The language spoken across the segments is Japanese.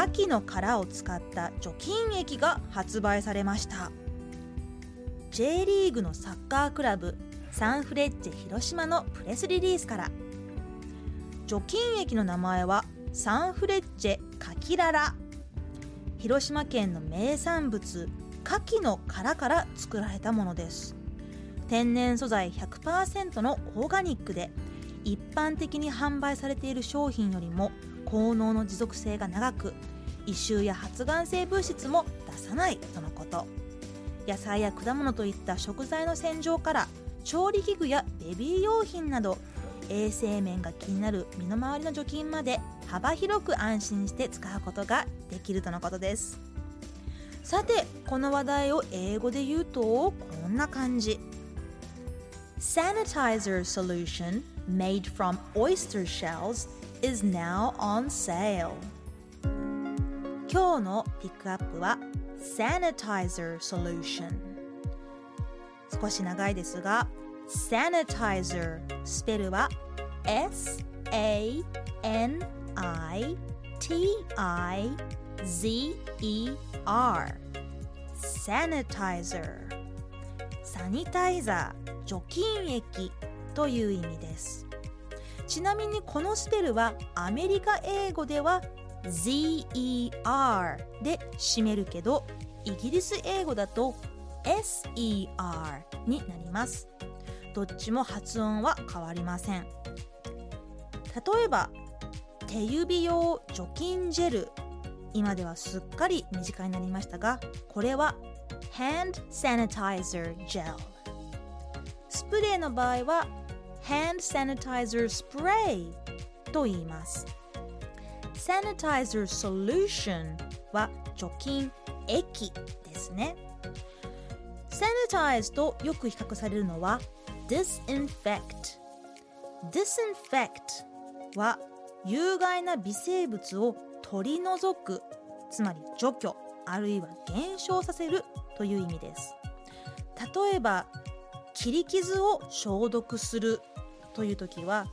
牡蠣の殻を使った除菌液が発売されました。J リーグのサッカークラブサンフレッチェ広島のプレスリリースから。除菌液の名前はサンフレッチェカキララ。広島県の名産物牡蠣の殻から作られたものです。天然素材100%のオーガニックで一般的に販売されている商品よりも効能の持続性が長く異臭や発がん性物質も出さないとのこと。野菜や果物といった食材の洗浄から調理器具やベビー用品など衛生面が気になる身の回りの除菌まで幅広く安心して使うことができるとのことです。さてこの話題を英語で言うとこんな感じ。Sanitizer solution made from oyster shells is now on sale 今日のピックアップは Sanitizer solution 少し長いですが Sanitizer スペルは S-A-N-I-T-I-Z-E-R Sanitizer サニタイザー除菌液という意味ですちなみにこのスペルはアメリカ英語では ZER で締めるけどイギリス英語だと SER になります。どっちも発音は変わりません。例えば手指用除菌ジェル。今ではすっかり身近になりましたがこれは Hand Sanitizer Gel スプレーの場合は Hand Sanitizer Spray と言います。Sanitizer Solution は除菌液ですね。Sanitize とよく比較されるのは Disinfect Disinfect は有害な微生物を取り除くつまり除去あるいは減少させるという意味です。例えば切り傷を消毒するという時は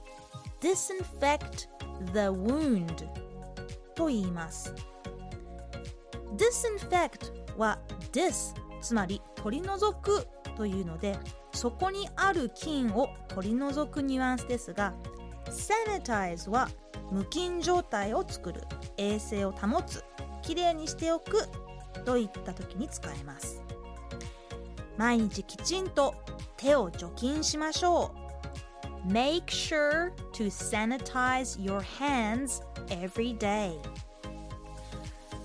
disinfect the wound と言います。disinfect は dis つまり取り除くというのでそこにある菌を取り除くニュアンスですが sanitize は無菌状態を作る衛生を保つきれいにしておくといった時に使えます。毎日きちんと手を除菌しましょう。Make sure to sanitize your hands every day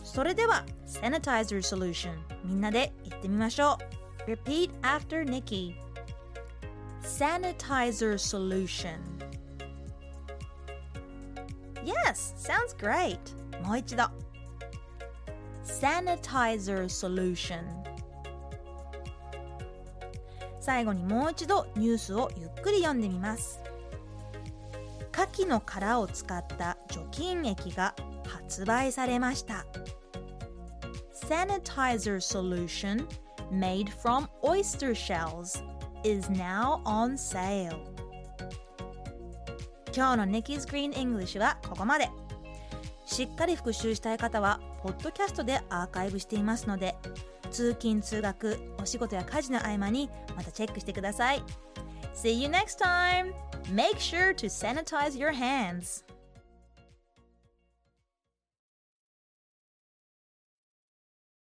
それでは Sanitizer Solution みんなで言ってみましょう Repeat after Nikki Sanitizer Solution Yes, sounds great もう一度 Sanitizer Solution 最後にもう一度ニュースをゆっくり読んでみます牡蠣の殻を使った除菌液が発売されました Sanitizer solution made from oyster shells is now on sale 今日の Nikki's Green English はここまでしっかり復習したい方はポッドキャストでアーカイブしていますので通勤通学お仕事や家事の合間にまたチェックしてください See you next time! Make sure to sanitize your hands!